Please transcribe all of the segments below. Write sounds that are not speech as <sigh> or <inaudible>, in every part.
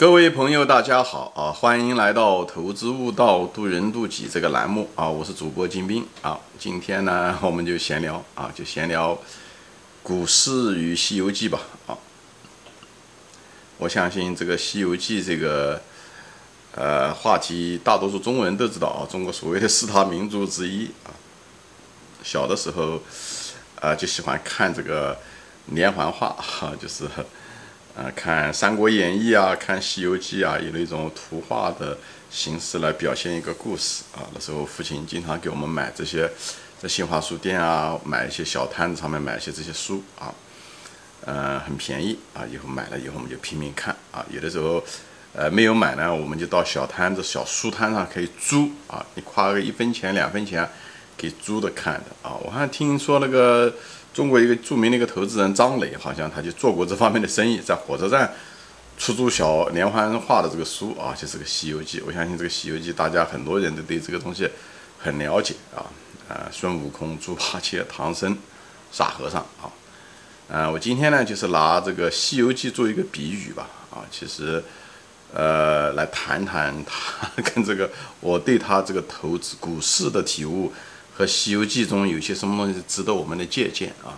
各位朋友，大家好啊！欢迎来到投资悟道渡人渡己这个栏目啊！我是主播金兵啊！今天呢，我们就闲聊啊，就闲聊股市与《西游记》吧啊！我相信这个《西游记》这个呃话题，大多数中国人都知道啊，中国所谓的四大名著之一啊。小的时候啊，就喜欢看这个连环画哈，就是。啊，看《三国演义》啊，看《西游记》啊，以那种图画的形式来表现一个故事啊。那时候父亲经常给我们买这些，在新华书店啊，买一些小摊子上面买一些这些书啊，嗯，很便宜啊。以后买了以后我们就拼命看啊。有的时候，呃，没有买呢，我们就到小摊子、小书摊上可以租啊，你花个一分钱、两分钱，给租的看的啊。我还听说那个。中国一个著名的一个投资人张磊，好像他就做过这方面的生意，在火车站出租小连环画的这个书啊，就是个《西游记》。我相信这个《西游记》，大家很多人都对这个东西很了解啊。啊，孙悟空、猪八戒、唐僧、沙和尚啊。啊，我今天呢，就是拿这个《西游记》做一个比喻吧。啊，其实，呃，来谈谈他 <laughs> 跟这个我对他这个投资股市的体悟。和《西游记》中有些什么东西值得我们的借鉴啊？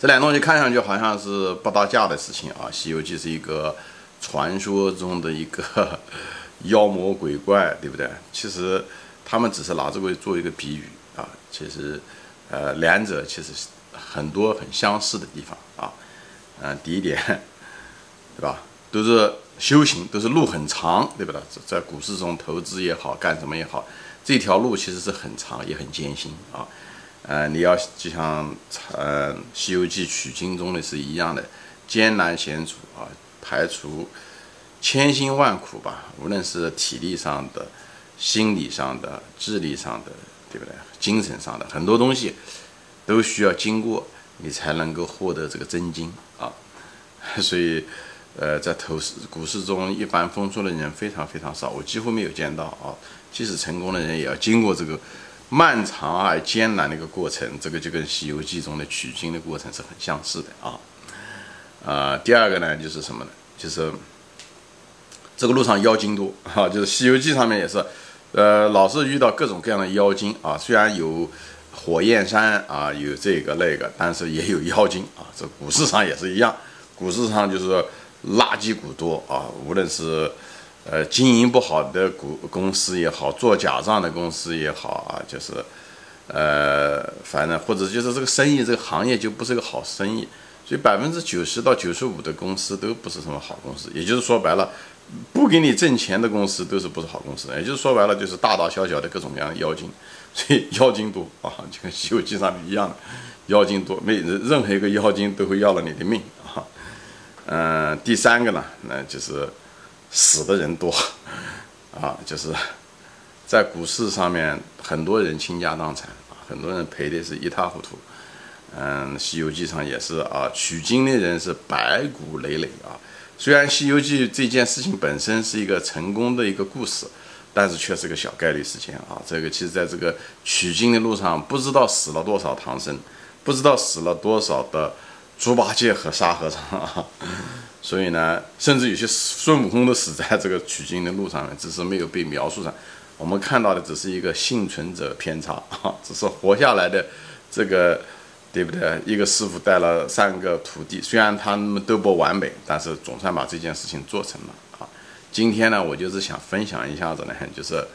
这两东西看上去好像是不搭架的事情啊，《西游记》是一个传说中的一个 <laughs> 妖魔鬼怪，对不对？其实他们只是拿这个做一个比喻啊。其实，呃，两者其实很多很相似的地方啊。嗯，第一点，对吧？都是修行，都是路很长，对不对？在股市中投资也好，干什么也好。这条路其实是很长也很艰辛啊，呃，你要就像呃《西游记》取经中的是一样的艰难险阻啊，排除千辛万苦吧，无论是体力上的、心理上的、智力上的，对不对？精神上的很多东西都需要经过，你才能够获得这个真经啊。所以，呃，在投市股市中，一帆风顺的人非常非常少，我几乎没有见到啊。即使成功的人，也要经过这个漫长而艰难的一个过程。这个就跟《西游记》中的取经的过程是很相似的啊。啊，第二个呢，就是什么呢？就是这个路上妖精多哈，就是《西游记》上面也是，呃，老是遇到各种各样的妖精啊。虽然有火焰山啊，有这个那个，但是也有妖精啊。这股市上也是一样，股市上就是垃圾股多啊，无论是。呃，经营不好的股公司也好，做假账的公司也好啊，就是，呃，反正或者就是这个生意这个行业就不是个好生意，所以百分之九十到九十五的公司都不是什么好公司。也就是说白了，不给你挣钱的公司都是不是好公司。也就是说白了，就是大大小小的各种各样的妖精，所以 <laughs> 妖精多啊，就跟《西游记》上面一样的，妖精多，没任何一个妖精都会要了你的命啊。嗯，第三个呢，那就是。死的人多，啊，就是在股市上面，很多人倾家荡产，很多人赔的是一塌糊涂。嗯，《西游记》上也是啊，取经的人是白骨累累啊。虽然《西游记》这件事情本身是一个成功的一个故事，但是却是个小概率事件啊。这个其实在这个取经的路上，不知道死了多少唐僧，不知道死了多少的猪八戒和沙和尚啊。<laughs> 所以呢，甚至有些孙悟空都死在这个取经的路上面，只是没有被描述上。我们看到的只是一个幸存者偏差啊，<laughs> 只是活下来的这个，对不对？一个师傅带了三个徒弟，虽然他们都不完美，但是总算把这件事情做成了啊。今天呢，我就是想分享一下子呢，就是，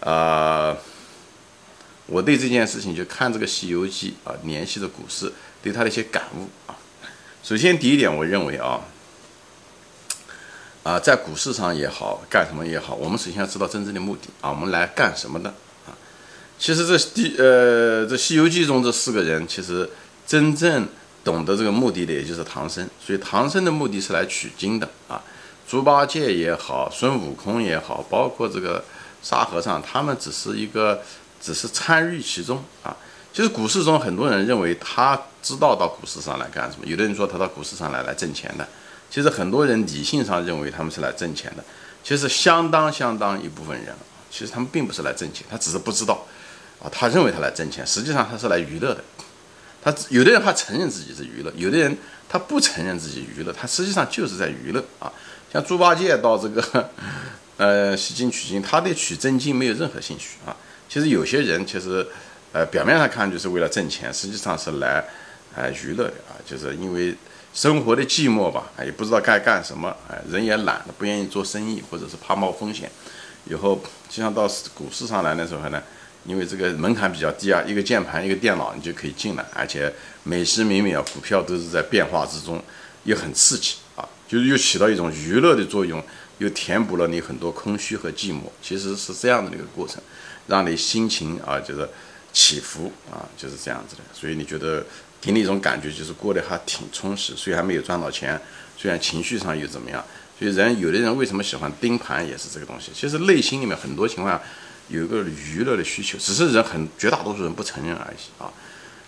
呃，我对这件事情就看这个《西游记》啊，联系着股市，对他的一些感悟啊。首先，第一点，我认为啊，啊，在股市上也好，干什么也好，我们首先要知道真正的目的啊，我们来干什么的啊？其实这第呃，这《西游记》中这四个人，其实真正懂得这个目的的，也就是唐僧。所以唐僧的目的是来取经的啊。猪八戒也好，孙悟空也好，包括这个沙和尚，他们只是一个，只是参与其中啊。其实股市中很多人认为他知道到股市上来干什么，有的人说他到股市上来来挣钱的。其实很多人理性上认为他们是来挣钱的。其实相当相当一部分人，其实他们并不是来挣钱，他只是不知道啊，他认为他来挣钱，实际上他是来娱乐的。他有的人他承认自己是娱乐，有的人他不承认自己娱乐，他实际上就是在娱乐啊。像猪八戒到这个呃吸金取经，他对取真经没有任何兴趣啊。其实有些人其实呃表面上看就是为了挣钱，实际上是来呃娱乐的啊，就是因为生活的寂寞吧，也不知道该干什么，哎，人也懒，不愿意做生意，或者是怕冒风险。以后就像到股市上来的时候呢。因为这个门槛比较低啊，一个键盘一个电脑你就可以进来，而且每时每秒股票都是在变化之中，又很刺激啊，就是又起到一种娱乐的作用，又填补了你很多空虚和寂寞，其实是这样的一个过程，让你心情啊就是起伏啊就是这样子的，所以你觉得给你一种感觉就是过得还挺充实，虽然没有赚到钱，虽然情绪上又怎么样，所以人有的人为什么喜欢盯盘也是这个东西，其实内心里面很多情况下。有一个娱乐的需求，只是人很绝大多数人不承认而已啊。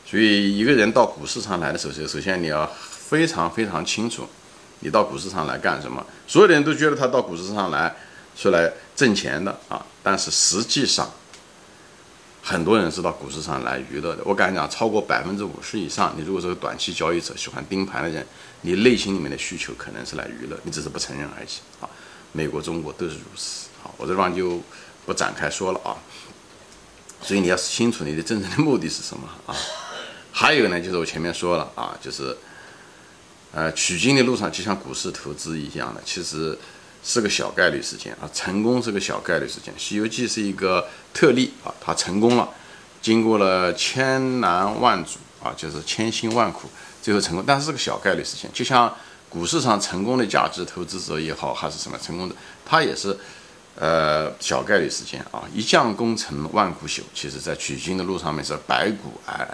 所以一个人到股市上来的时候，首先你要非常非常清楚，你到股市上来干什么。所有的人都觉得他到股市上来是来挣钱的啊，但是实际上，很多人是到股市上来娱乐的。我敢讲，超过百分之五十以上，你如果是个短期交易者，喜欢盯盘的人，你内心里面的需求可能是来娱乐，你只是不承认而已啊。美国、中国都是如此。好，我这地方就。不展开说了啊，所以你要清楚你的真正的目的是什么啊。还有呢，就是我前面说了啊，就是呃取经的路上就像股市投资一样的，其实是个小概率事件啊，成功是个小概率事件。《西游记》是一个特例啊，它成功了，经过了千难万阻啊，就是千辛万苦，最后成功，但是是个小概率事件。就像股市上成功的价值投资者也好，还是什么成功的，他也是。呃，小概率事件啊，一将功成万骨朽，其实在取经的路上面是白骨皑皑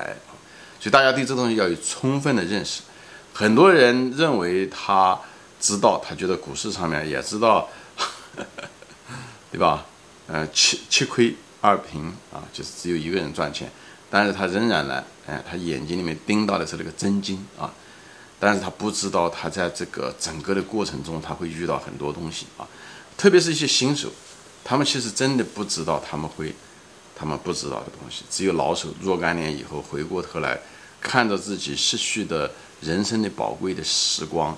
所以大家对这东西要有充分的认识。很多人认为他知道，他觉得股市上面也知道，<laughs> 对吧？呃，七七亏二平啊，就是只有一个人赚钱，但是他仍然呢，哎，他眼睛里面盯到的是那个真金啊，但是他不知道他在这个整个的过程中，他会遇到很多东西啊。特别是一些新手，他们其实真的不知道他们会，他们不知道的东西。只有老手若干年以后回过头来，看着自己失去的人生的宝贵的时光，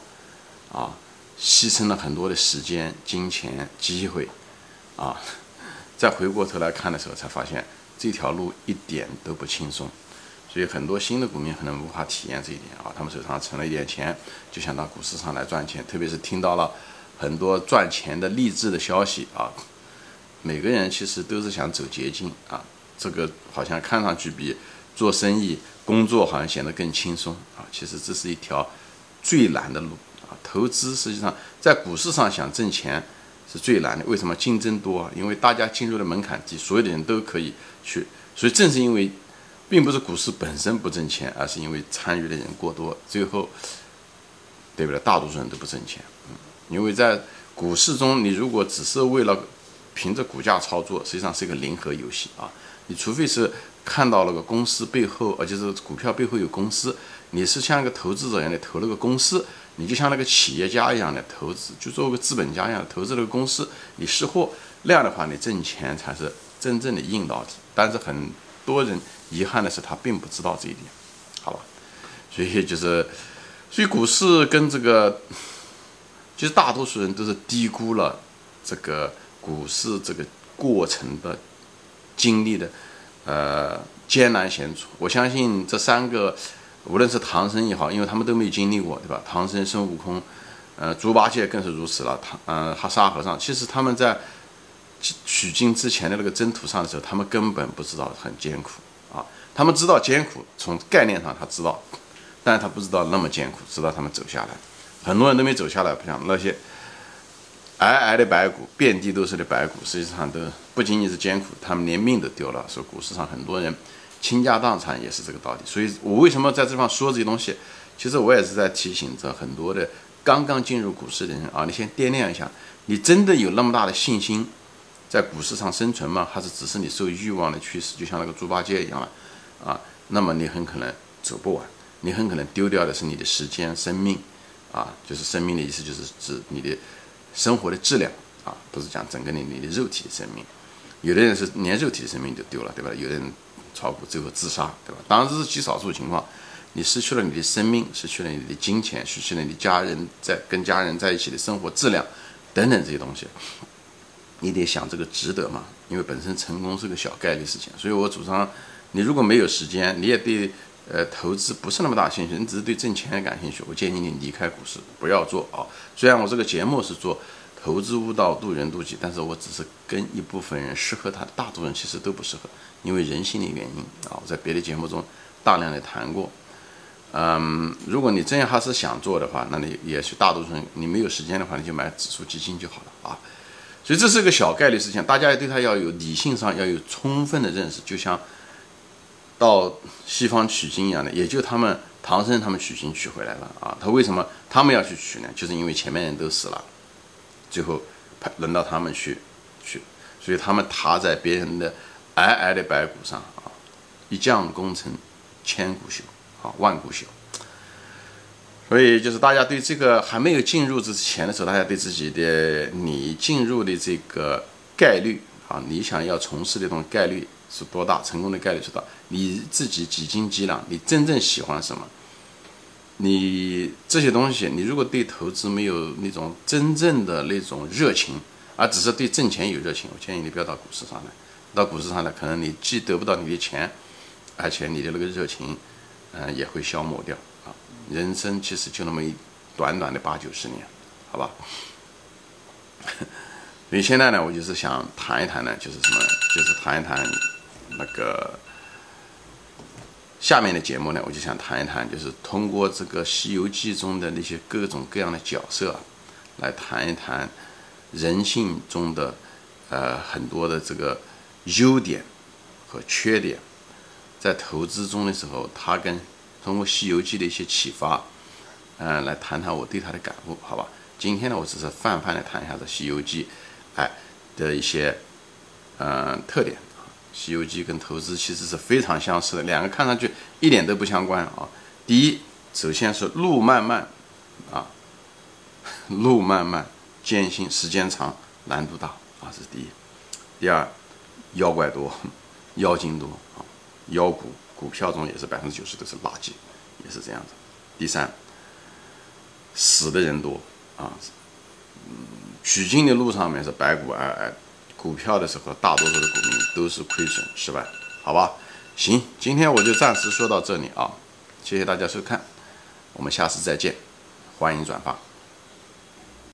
啊，牺牲了很多的时间、金钱、机会，啊，再回过头来看的时候，才发现这条路一点都不轻松。所以很多新的股民可能无法体验这一点啊，他们手上存了一点钱，就想到股市上来赚钱。特别是听到了。很多赚钱的励志的消息啊，每个人其实都是想走捷径啊，这个好像看上去比做生意、工作好像显得更轻松啊，其实这是一条最难的路投资实际上在股市上想挣钱是最难的，为什么竞争多啊？因为大家进入的门槛低，所有的人都可以去，所以正是因为并不是股市本身不挣钱，而是因为参与的人过多，最后对不对？大多数人都不挣钱，嗯。因为在股市中，你如果只是为了凭着股价操作，实际上是一个零和游戏啊。你除非是看到了个公司背后，而且是股票背后有公司，你是像一个投资者一样的投了个公司，你就像那个企业家一样的投资，就做个资本家一样投资了个公司，你识货那样的话，你挣钱才是真正的硬道理。但是很多人遗憾的是，他并不知道这一点，好吧？所以就是，所以股市跟这个。其实大多数人都是低估了这个股市这个过程的经历的呃艰难险阻。我相信这三个，无论是唐僧也好，因为他们都没有经历过，对吧？唐僧、孙悟空，呃，猪八戒更是如此了。唐，嗯，哈沙和尚，其实他们在取经之前的那个征途上的时候，他们根本不知道很艰苦啊。他们知道艰苦，从概念上他知道，但是他不知道那么艰苦，直到他们走下来。很多人都没走下来，不像那些皑皑的白骨，遍地都是的白骨，实际上都不仅仅是艰苦，他们连命都丢了。说股市上很多人倾家荡产也是这个道理。所以我为什么在这方说这些东西？其实我也是在提醒着很多的刚刚进入股市的人啊，你先掂量一下，你真的有那么大的信心在股市上生存吗？还是只是你受欲望的驱使，就像那个猪八戒一样了啊？那么你很可能走不完，你很可能丢掉的是你的时间、生命。啊，就是生命的意思，就是指你的生活的质量啊，不是讲整个你你的肉体的生命。有的人是连肉体的生命都丢了，对吧？有的人炒股最后自杀，对吧？当然这是极少数情况，你失去了你的生命，失去了你的金钱，失去了你家人在跟家人在一起的生活质量，等等这些东西，你得想这个值得吗？因为本身成功是个小概率事情，所以我主张，你如果没有时间，你也对呃投资不是那么大兴趣，你只是对挣钱感兴趣，我建议你离开股市，不要做啊。虽然我这个节目是做。投资悟道，渡人渡己，但是我只是跟一部分人适合他，大多数人其实都不适合，因为人性的原因啊。我在别的节目中大量的谈过，嗯，如果你真要还是想做的话，那你也许大多数人你没有时间的话，你就买指数基金就好了啊。所以这是个小概率事情，大家对他要有理性上要有充分的认识，就像到西方取经一样的，也就他们唐僧他们取经取回来了啊。他为什么他们要去取呢？就是因为前面人都死了。最后，轮到他们去，去，所以他们踏在别人的皑皑的白骨上啊，一将功成千古休，啊，万古休。所以就是大家对这个还没有进入之前的时候，大家对自己的你进入的这个概率啊，你想要从事的这种概率是多大，成功的概率是多大，你自己几斤几两，你真正喜欢什么？你这些东西，你如果对投资没有那种真正的那种热情，而只是对挣钱有热情，我建议你不要到股市上来。到股市上来，可能你既得不到你的钱，而且你的那个热情，嗯，也会消磨掉啊。人生其实就那么一短短的八九十年，好吧？<laughs> 所以现在呢，我就是想谈一谈呢，就是什么，就是谈一谈那个。下面的节目呢，我就想谈一谈，就是通过这个《西游记》中的那些各种各样的角色，来谈一谈人性中的呃很多的这个优点和缺点，在投资中的时候，他跟通过《西游记》的一些启发，嗯，来谈谈我对他的感悟，好吧？今天呢，我只是泛泛的谈一下这《西游记》哎的一些嗯特点。《西游记》跟投资其实是非常相似的，两个看上去一点都不相关啊。第一，首先是路漫漫，啊，<laughs> 路漫漫艰辛，时间长，难度大啊，这是第一。第二，妖怪多，<laughs> 妖精多啊，妖股股票中也是百分之九十都是垃圾，也是这样子。第三，死的人多啊，嗯，取经的路上面是白骨皑皑。股票的时候，大多数的股民都是亏损失败，好吧？行，今天我就暂时说到这里啊，谢谢大家收看，我们下次再见，欢迎转发。